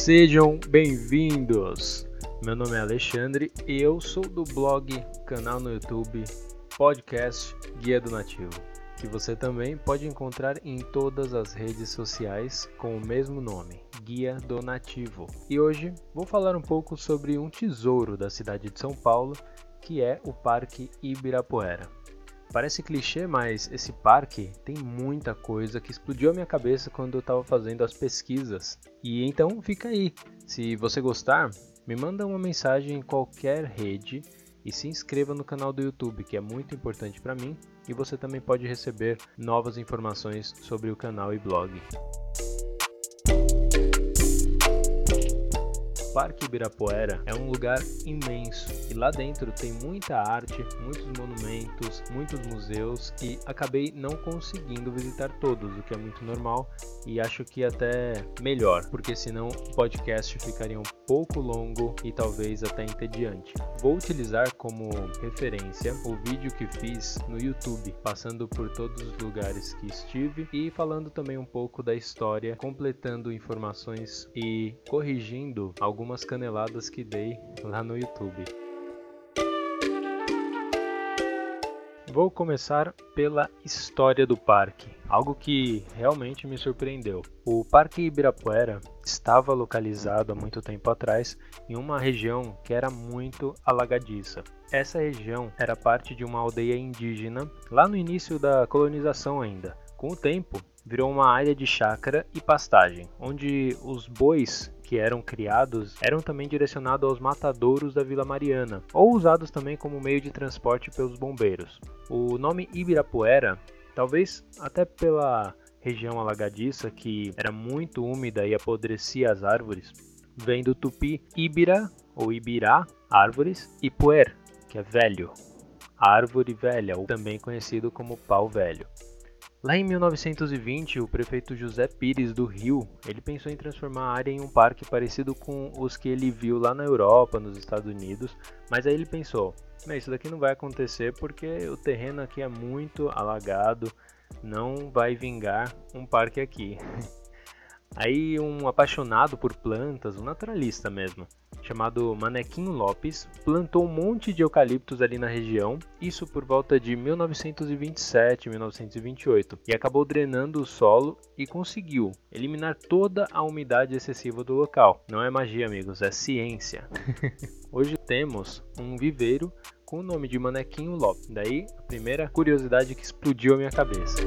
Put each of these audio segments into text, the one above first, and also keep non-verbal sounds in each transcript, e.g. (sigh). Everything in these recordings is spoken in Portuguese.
Sejam bem-vindos! Meu nome é Alexandre e eu sou do blog, canal no YouTube, podcast Guia do Nativo, que você também pode encontrar em todas as redes sociais com o mesmo nome, Guia do Nativo. E hoje vou falar um pouco sobre um tesouro da cidade de São Paulo, que é o Parque Ibirapuera. Parece clichê, mas esse parque tem muita coisa que explodiu a minha cabeça quando eu estava fazendo as pesquisas. E então fica aí. Se você gostar, me manda uma mensagem em qualquer rede e se inscreva no canal do YouTube, que é muito importante para mim, e você também pode receber novas informações sobre o canal e blog. Parque Ibirapuera é um lugar imenso e lá dentro tem muita arte, muitos monumentos, muitos museus e acabei não conseguindo visitar todos, o que é muito normal e acho que até melhor, porque senão o podcast ficaria um pouco longo e talvez até entediante. Vou utilizar como referência o vídeo que fiz no YouTube, passando por todos os lugares que estive e falando também um pouco da história, completando informações e corrigindo alguns algumas caneladas que dei lá no YouTube. Vou começar pela história do parque, algo que realmente me surpreendeu. O Parque Ibirapuera estava localizado há muito tempo atrás em uma região que era muito alagadiça. Essa região era parte de uma aldeia indígena lá no início da colonização ainda. Com o tempo, virou uma área de chácara e pastagem, onde os bois que eram criados eram também direcionados aos matadouros da Vila Mariana, ou usados também como meio de transporte pelos bombeiros. O nome Ibirapuera, talvez até pela região alagadiça que era muito úmida e apodrecia as árvores, vem do tupi Ibira ou Ibirá, árvores, e puer, que é velho, árvore velha, ou também conhecido como pau velho. Lá em 1920, o prefeito José Pires do Rio, ele pensou em transformar a área em um parque parecido com os que ele viu lá na Europa, nos Estados Unidos, mas aí ele pensou, isso daqui não vai acontecer porque o terreno aqui é muito alagado, não vai vingar um parque aqui. (laughs) Aí um apaixonado por plantas, um naturalista mesmo, chamado Manequinho Lopes, plantou um monte de eucaliptos ali na região, isso por volta de 1927, 1928, e acabou drenando o solo e conseguiu eliminar toda a umidade excessiva do local. Não é magia, amigos, é ciência. (laughs) Hoje temos um viveiro com o nome de Manequinho Lopes. Daí a primeira curiosidade que explodiu a minha cabeça.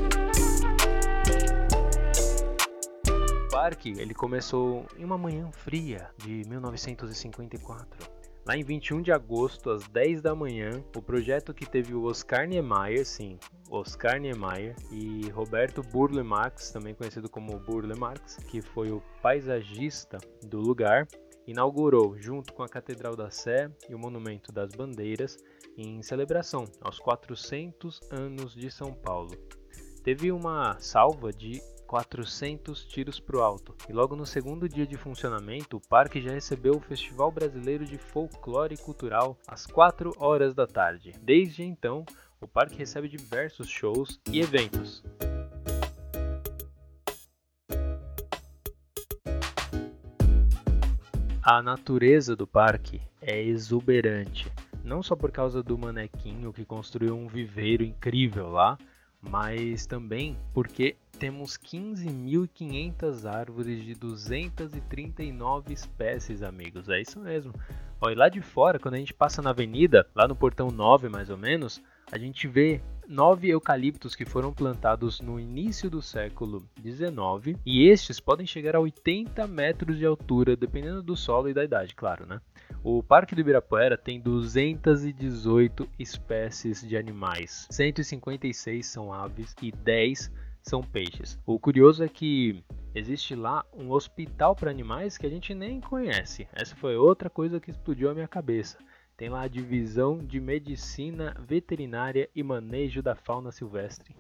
Parque ele começou em uma manhã fria de 1954. Lá em 21 de agosto, às 10 da manhã, o projeto que teve o Oscar Niemeyer, sim, Oscar Niemeyer, e Roberto Burle Marx, também conhecido como Burle Marx, que foi o paisagista do lugar, inaugurou, junto com a Catedral da Sé e o Monumento das Bandeiras, em celebração aos 400 anos de São Paulo. Teve uma salva de 400 tiros para o alto. E logo no segundo dia de funcionamento, o parque já recebeu o Festival Brasileiro de Folclore Cultural às 4 horas da tarde. Desde então, o parque recebe diversos shows e eventos. A natureza do parque é exuberante, não só por causa do manequinho que construiu um viveiro incrível lá, mas também porque temos 15.500 árvores de 239 espécies, amigos. É isso mesmo. Olha, lá de fora, quando a gente passa na avenida, lá no portão 9 mais ou menos, a gente vê nove eucaliptos que foram plantados no início do século 19 e estes podem chegar a 80 metros de altura, dependendo do solo e da idade, claro, né? O Parque do Ibirapuera tem 218 espécies de animais, 156 são aves e 10 são peixes. O curioso é que existe lá um hospital para animais que a gente nem conhece. Essa foi outra coisa que explodiu a minha cabeça. Tem lá a divisão de medicina veterinária e manejo da fauna silvestre,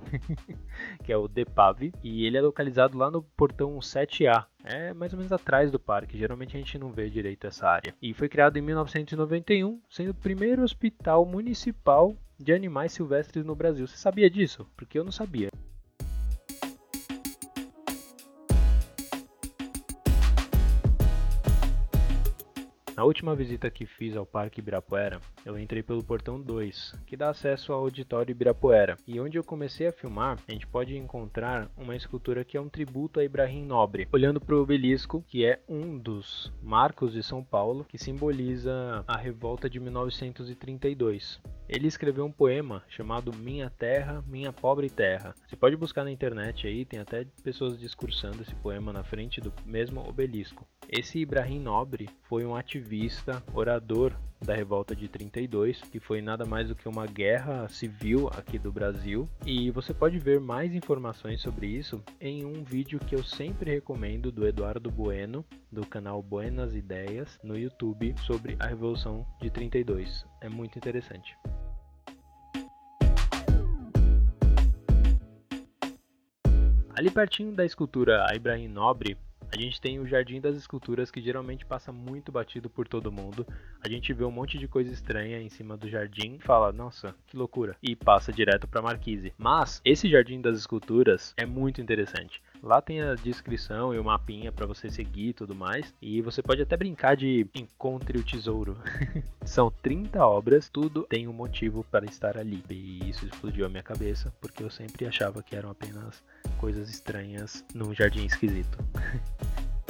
(laughs) que é o DEPAV, e ele é localizado lá no portão 7A. É mais ou menos atrás do parque, geralmente a gente não vê direito essa área. E foi criado em 1991, sendo o primeiro hospital municipal de animais silvestres no Brasil. Você sabia disso? Porque eu não sabia. Na última visita que fiz ao Parque Ibirapuera, eu entrei pelo portão 2, que dá acesso ao auditório Ibirapuera, e onde eu comecei a filmar, a gente pode encontrar uma escultura que é um tributo a Ibrahim Nobre, olhando para o obelisco, que é um dos marcos de São Paulo, que simboliza a revolta de 1932. Ele escreveu um poema chamado Minha Terra, Minha Pobre Terra. Você pode buscar na internet aí, tem até pessoas discursando esse poema na frente do mesmo obelisco. Esse Ibrahim Nobre foi um ativista, orador da revolta de 32, que foi nada mais do que uma guerra civil aqui do Brasil. E você pode ver mais informações sobre isso em um vídeo que eu sempre recomendo do Eduardo Bueno, do canal Buenas Ideias, no YouTube, sobre a Revolução de 32. É muito interessante. Ali pertinho da escultura Ibrahim Nobre, a gente tem o Jardim das Esculturas que geralmente passa muito batido por todo mundo. A gente vê um monte de coisa estranha em cima do jardim e fala, nossa, que loucura, e passa direto para Marquise. Mas esse Jardim das Esculturas é muito interessante. Lá tem a descrição e o mapinha para você seguir e tudo mais. E você pode até brincar de encontre o tesouro. (laughs) São 30 obras, tudo tem um motivo para estar ali. E isso explodiu a minha cabeça, porque eu sempre achava que eram apenas coisas estranhas num jardim esquisito. (laughs)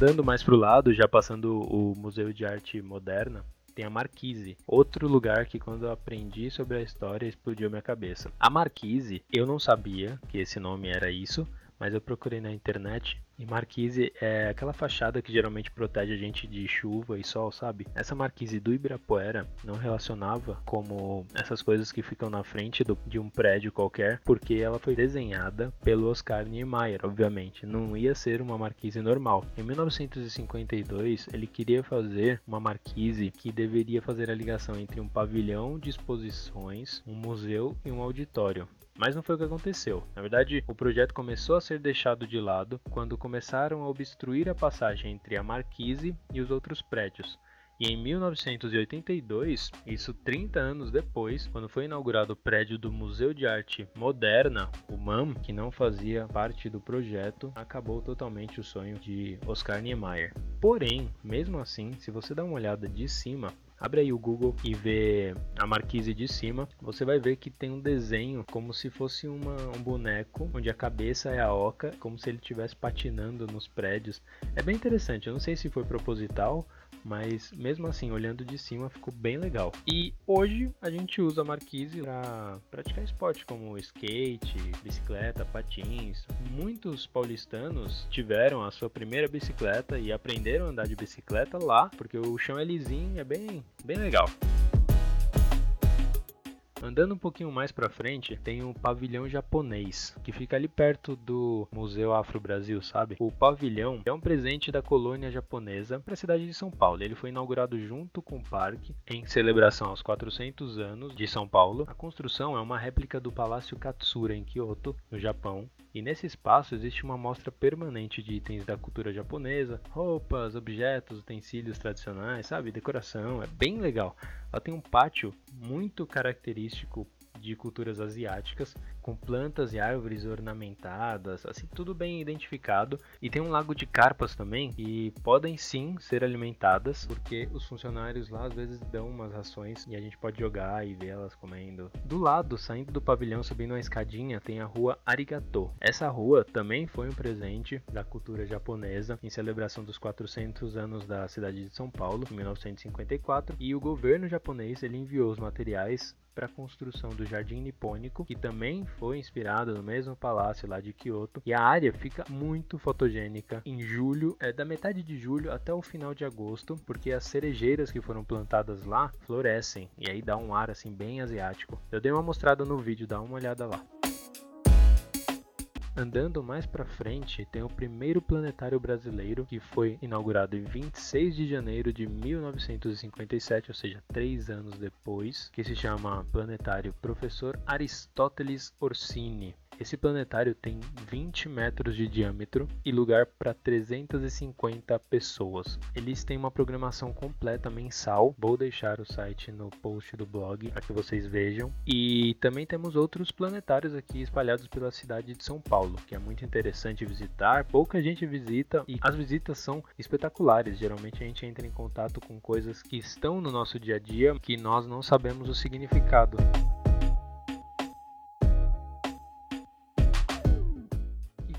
Dando mais pro lado, já passando o Museu de Arte Moderna, tem a Marquise, outro lugar que quando eu aprendi sobre a história explodiu minha cabeça. A Marquise, eu não sabia que esse nome era isso, mas eu procurei na internet e marquise é aquela fachada que geralmente protege a gente de chuva e sol, sabe? Essa marquise do Ibirapuera não relacionava como essas coisas que ficam na frente do, de um prédio qualquer, porque ela foi desenhada pelo Oscar Niemeyer, obviamente. Não ia ser uma marquise normal. Em 1952, ele queria fazer uma marquise que deveria fazer a ligação entre um pavilhão de exposições, um museu e um auditório. Mas não foi o que aconteceu. Na verdade, o projeto começou a ser deixado de lado quando começaram a obstruir a passagem entre a marquise e os outros prédios. E em 1982, isso 30 anos depois, quando foi inaugurado o prédio do Museu de Arte Moderna, o MAM, que não fazia parte do projeto, acabou totalmente o sonho de Oscar Niemeyer. Porém, mesmo assim, se você dá uma olhada de cima, Abre aí o Google e vê a marquise de cima, você vai ver que tem um desenho como se fosse uma, um boneco, onde a cabeça é a oca, como se ele estivesse patinando nos prédios. É bem interessante, eu não sei se foi proposital mas mesmo assim, olhando de cima, ficou bem legal. E hoje a gente usa a marquise para praticar esporte como skate, bicicleta, patins. Muitos paulistanos tiveram a sua primeira bicicleta e aprenderam a andar de bicicleta lá, porque o chão é lisinho, é bem, bem legal. Andando um pouquinho mais para frente, tem o pavilhão japonês, que fica ali perto do Museu Afro-Brasil, sabe? O pavilhão é um presente da colônia japonesa para a cidade de São Paulo. Ele foi inaugurado junto com o parque em celebração aos 400 anos de São Paulo. A construção é uma réplica do Palácio Katsura em Kyoto, no Japão, e nesse espaço existe uma mostra permanente de itens da cultura japonesa, roupas, objetos, utensílios tradicionais, sabe, decoração, é bem legal. Ela tem um pátio muito característico de culturas asiáticas, com plantas e árvores ornamentadas, assim, tudo bem identificado. E tem um lago de carpas também, que podem sim ser alimentadas, porque os funcionários lá às vezes dão umas rações e a gente pode jogar e ver elas comendo. Do lado, saindo do pavilhão, subindo uma escadinha, tem a rua Arigato. Essa rua também foi um presente da cultura japonesa em celebração dos 400 anos da cidade de São Paulo, em 1954, e o governo japonês ele enviou os materiais para a construção do Jardim Nipônico, que também foi inspirado no mesmo palácio lá de Kyoto. E a área fica muito fotogênica em julho, é da metade de julho até o final de agosto, porque as cerejeiras que foram plantadas lá florescem e aí dá um ar assim bem asiático. Eu dei uma mostrada no vídeo, dá uma olhada lá. Andando mais para frente, tem o primeiro planetário brasileiro que foi inaugurado em 26 de janeiro de 1957, ou seja, três anos depois, que se chama Planetário Professor Aristóteles Orsini. Esse planetário tem 20 metros de diâmetro e lugar para 350 pessoas. Eles têm uma programação completa mensal. Vou deixar o site no post do blog para que vocês vejam. E também temos outros planetários aqui espalhados pela cidade de São Paulo. Paulo, que é muito interessante visitar. Pouca gente visita e as visitas são espetaculares. Geralmente a gente entra em contato com coisas que estão no nosso dia a dia que nós não sabemos o significado.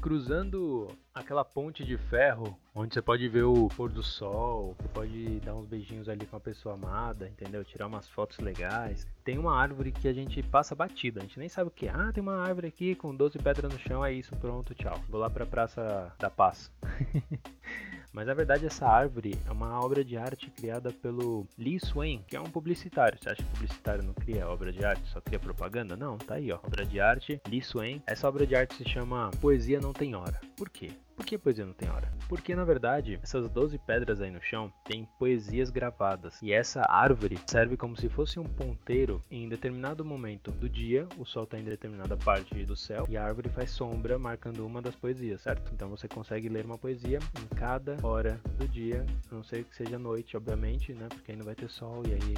Cruzando aquela ponte de ferro, onde você pode ver o pôr do sol, você pode dar uns beijinhos ali com a pessoa amada, entendeu? Tirar umas fotos legais. Tem uma árvore que a gente passa batida, a gente nem sabe o que é. Ah, tem uma árvore aqui com 12 pedras no chão, é isso, pronto, tchau. Vou lá pra Praça da Paz. (laughs) Mas na verdade essa árvore é uma obra de arte criada pelo Lee Swain, que é um publicitário. Você acha que publicitário não cria obra de arte, só cria propaganda? Não, tá aí, ó. Obra de arte, Lee Swain. Essa obra de arte se chama Poesia Não Tem Hora. Por quê? Por que poesia não tem hora? Porque na verdade, essas 12 pedras aí no chão têm poesias gravadas. E essa árvore serve como se fosse um ponteiro em determinado momento do dia, o sol está em determinada parte do céu e a árvore faz sombra marcando uma das poesias, certo? Então você consegue ler uma poesia em cada hora do dia, a não ser que seja noite, obviamente, né? Porque aí não vai ter sol e aí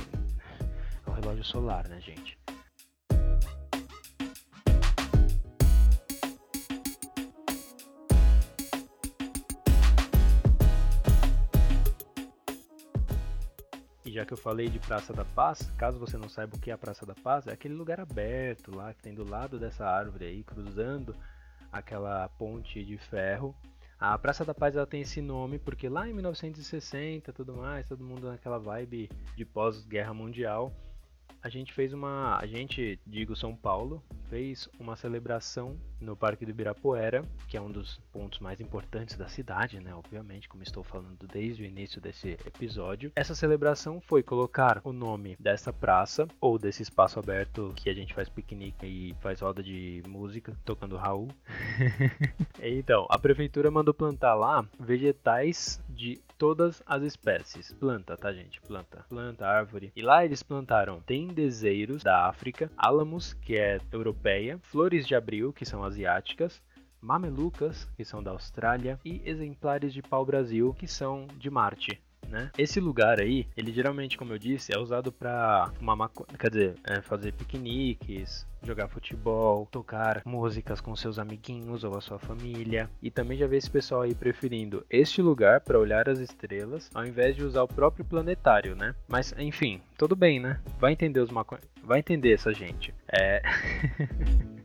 (laughs) é o relógio solar, né, gente? Já que eu falei de Praça da Paz, caso você não saiba o que é a Praça da Paz, é aquele lugar aberto lá que tem do lado dessa árvore aí, cruzando aquela ponte de ferro. A Praça da Paz ela tem esse nome porque lá em 1960, tudo mais, todo mundo naquela vibe de pós-guerra mundial, a gente fez uma, a gente, digo São Paulo, fez uma celebração no Parque do Ibirapuera, que é um dos pontos mais importantes da cidade, né? Obviamente, como estou falando desde o início desse episódio. Essa celebração foi colocar o nome dessa praça ou desse espaço aberto que a gente faz piquenique e faz roda de música tocando Raul. (laughs) então, a prefeitura mandou plantar lá vegetais de todas as espécies. Planta, tá, gente? Planta. Planta, árvore. E lá eles plantaram tendezeiros da África, álamos, que é europeia, flores de abril, que são asiáticas, mamelucas, que são da Austrália, e exemplares de pau-brasil, que são de Marte. Né? Esse lugar aí, ele geralmente, como eu disse, é usado para fumar maconha, quer dizer, é fazer piqueniques, jogar futebol, tocar músicas com seus amiguinhos ou a sua família. E também já vi esse pessoal aí preferindo este lugar para olhar as estrelas, ao invés de usar o próprio planetário, né? Mas enfim, tudo bem, né? Vai entender os maconheiros, vai entender essa gente. É (laughs)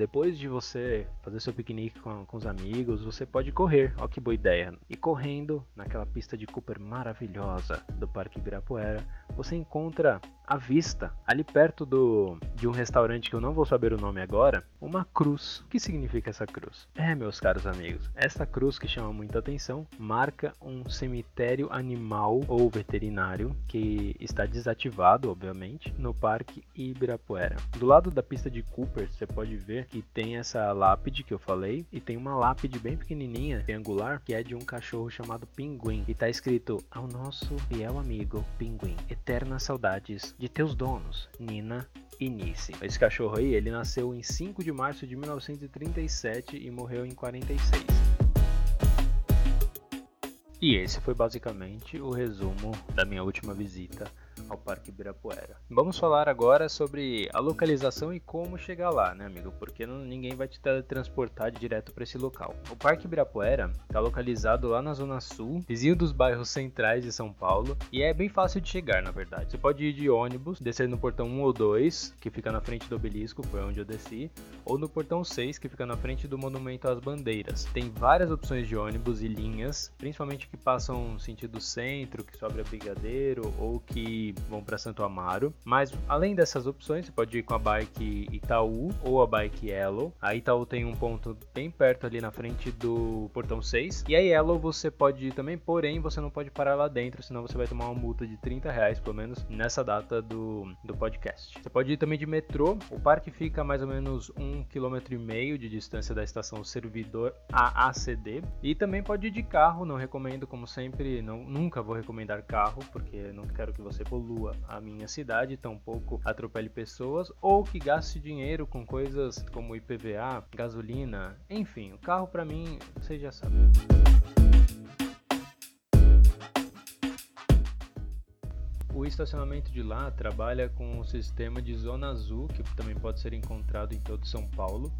depois de você fazer seu piquenique com, com os amigos, você pode correr. Ó que boa ideia. E correndo naquela pista de Cooper maravilhosa do Parque Ibirapuera, você encontra à vista, ali perto do, de um restaurante que eu não vou saber o nome agora, uma cruz. O que significa essa cruz? É, meus caros amigos, essa cruz que chama muita atenção marca um cemitério animal ou veterinário que está desativado, obviamente, no Parque Ibirapuera. Do lado da pista de Cooper, você pode ver que tem essa lápide que eu falei e tem uma lápide bem pequenininha, triangular, que é de um cachorro chamado Pinguim e está escrito ao nosso fiel amigo Pinguim, eternas saudades de teus donos, Nina e Nice. Esse cachorro aí, ele nasceu em 5 de março de 1937 e morreu em 46. E esse foi basicamente o resumo da minha última visita ao Parque Ibirapuera. Vamos falar agora sobre a localização e como chegar lá, né, amigo? Porque não, ninguém vai te teletransportar direto para esse local. O Parque Ibirapuera está localizado lá na Zona Sul, vizinho dos bairros centrais de São Paulo, e é bem fácil de chegar, na verdade. Você pode ir de ônibus, descer no portão 1 ou 2, que fica na frente do obelisco, foi onde eu desci, ou no portão 6, que fica na frente do Monumento às Bandeiras. Tem várias opções de ônibus e linhas, principalmente que passam sentido centro, que sobe a Brigadeiro ou que vão para Santo Amaro. Mas além dessas opções, você pode ir com a bike Itaú ou a bike Yellow. A Itaú tem um ponto bem perto ali na frente do portão 6. E a Yellow você pode ir também, porém você não pode parar lá dentro, senão você vai tomar uma multa de 30 reais, pelo menos nessa data do, do podcast. Você pode ir também de metrô. O parque fica a mais ou menos um quilômetro e meio de distância da estação servidor AACD. E também pode ir de carro, não recomendo, como sempre, não, nunca vou recomendar carro, porque não quero que você polua a minha cidade, tampouco atropele pessoas ou que gaste dinheiro com coisas como IPVA, gasolina, enfim, o carro para mim, você já sabe. O estacionamento de lá trabalha com o sistema de zona azul, que também pode ser encontrado em todo São Paulo,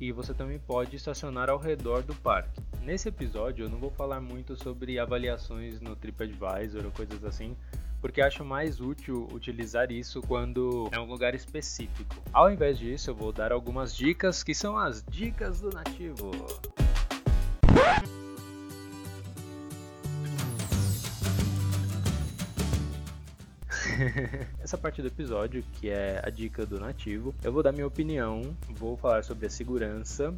e você também pode estacionar ao redor do parque. Nesse episódio eu não vou falar muito sobre avaliações no TripAdvisor ou coisas assim, porque acho mais útil utilizar isso quando é um lugar específico. Ao invés disso, eu vou dar algumas dicas que são as dicas do nativo. (laughs) Essa parte do episódio, que é a dica do nativo, eu vou dar minha opinião, vou falar sobre a segurança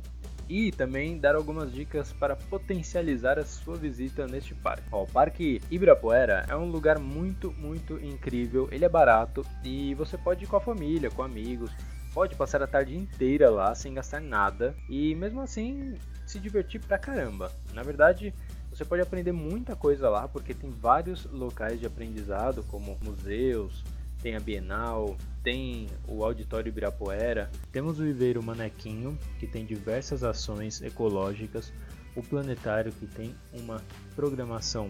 e também dar algumas dicas para potencializar a sua visita neste parque. O Parque Ibirapuera é um lugar muito, muito incrível, ele é barato e você pode ir com a família, com amigos, pode passar a tarde inteira lá sem gastar nada e mesmo assim se divertir pra caramba. Na verdade, você pode aprender muita coisa lá, porque tem vários locais de aprendizado, como museus, tem a Bienal, tem o Auditório Ibirapuera, temos o Viveiro Manequinho, que tem diversas ações ecológicas, o Planetário, que tem uma programação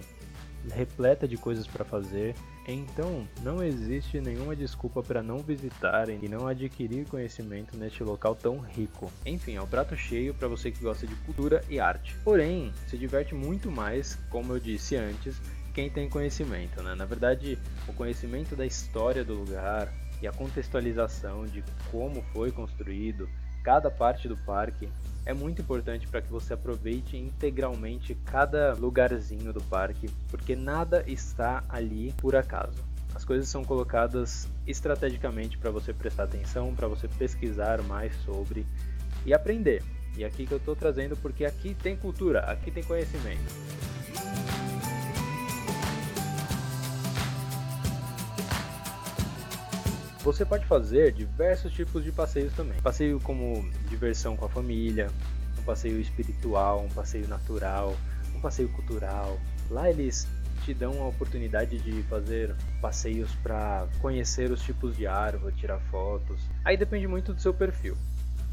repleta de coisas para fazer, então, não existe nenhuma desculpa para não visitarem e não adquirir conhecimento neste local tão rico. Enfim, é um prato cheio para você que gosta de cultura e arte. Porém, se diverte muito mais, como eu disse antes, quem tem conhecimento, né? Na verdade, o conhecimento da história do lugar e a contextualização de como foi construído cada parte do parque é muito importante para que você aproveite integralmente cada lugarzinho do parque, porque nada está ali por acaso. As coisas são colocadas estrategicamente para você prestar atenção, para você pesquisar mais sobre e aprender. E aqui que eu estou trazendo porque aqui tem cultura, aqui tem conhecimento. Você pode fazer diversos tipos de passeios também. Passeio como diversão com a família, um passeio espiritual, um passeio natural, um passeio cultural. Lá eles te dão a oportunidade de fazer passeios para conhecer os tipos de árvore, tirar fotos. Aí depende muito do seu perfil.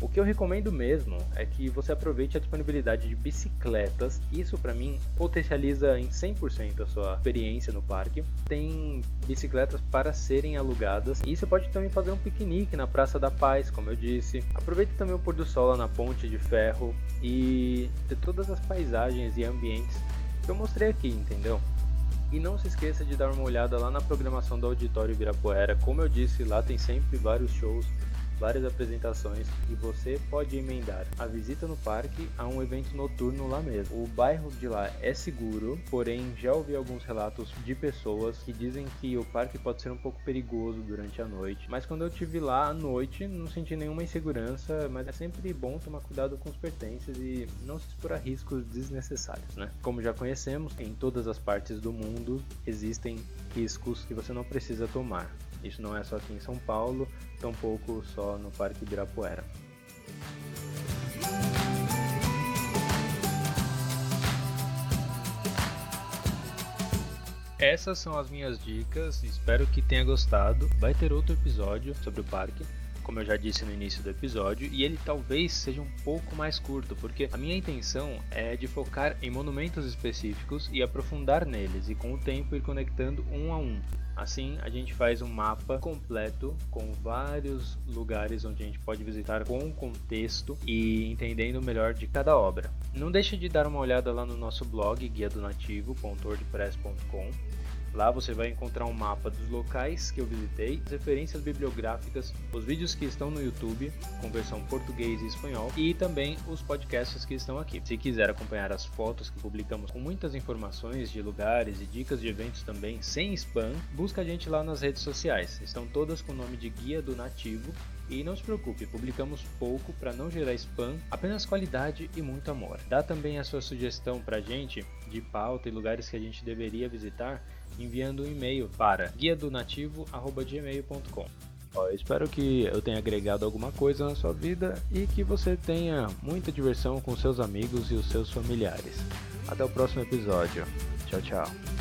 O que eu recomendo mesmo é que você aproveite a disponibilidade de bicicletas. Isso para mim potencializa em 100% a sua experiência no parque. Tem bicicletas para serem alugadas e você pode também fazer um piquenique na Praça da Paz, como eu disse. Aproveite também o pôr do sol lá na Ponte de Ferro e ter todas as paisagens e ambientes que eu mostrei aqui, entendeu? E não se esqueça de dar uma olhada lá na programação do Auditório Ibirapuera. Como eu disse, lá tem sempre vários shows várias apresentações e você pode emendar a visita no parque a um evento noturno lá mesmo. O bairro de lá é seguro, porém já ouvi alguns relatos de pessoas que dizem que o parque pode ser um pouco perigoso durante a noite, mas quando eu tive lá à noite não senti nenhuma insegurança, mas é sempre bom tomar cuidado com os pertences e não se expor a riscos desnecessários, né? Como já conhecemos, em todas as partes do mundo existem riscos que você não precisa tomar. Isso não é só aqui em São Paulo, tampouco só no Parque Ibirapuera. Essas são as minhas dicas, espero que tenha gostado. Vai ter outro episódio sobre o parque, como eu já disse no início do episódio, e ele talvez seja um pouco mais curto, porque a minha intenção é de focar em monumentos específicos e aprofundar neles, e com o tempo ir conectando um a um. Assim, a gente faz um mapa completo com vários lugares onde a gente pode visitar com contexto e entendendo melhor de cada obra. Não deixe de dar uma olhada lá no nosso blog guia do nativo.wordpress.com Lá você vai encontrar um mapa dos locais que eu visitei, referências bibliográficas, os vídeos que estão no YouTube, com versão português e espanhol, e também os podcasts que estão aqui. Se quiser acompanhar as fotos que publicamos com muitas informações de lugares e dicas de eventos também, sem spam, busca a gente lá nas redes sociais. Estão todas com o nome de Guia do Nativo e não se preocupe, publicamos pouco para não gerar spam, apenas qualidade e muito amor. Dá também a sua sugestão para a gente de pauta e lugares que a gente deveria visitar enviando um e-mail para guiadonativo@gmail.com. Eu espero que eu tenha agregado alguma coisa na sua vida e que você tenha muita diversão com seus amigos e os seus familiares. Até o próximo episódio. Tchau, tchau.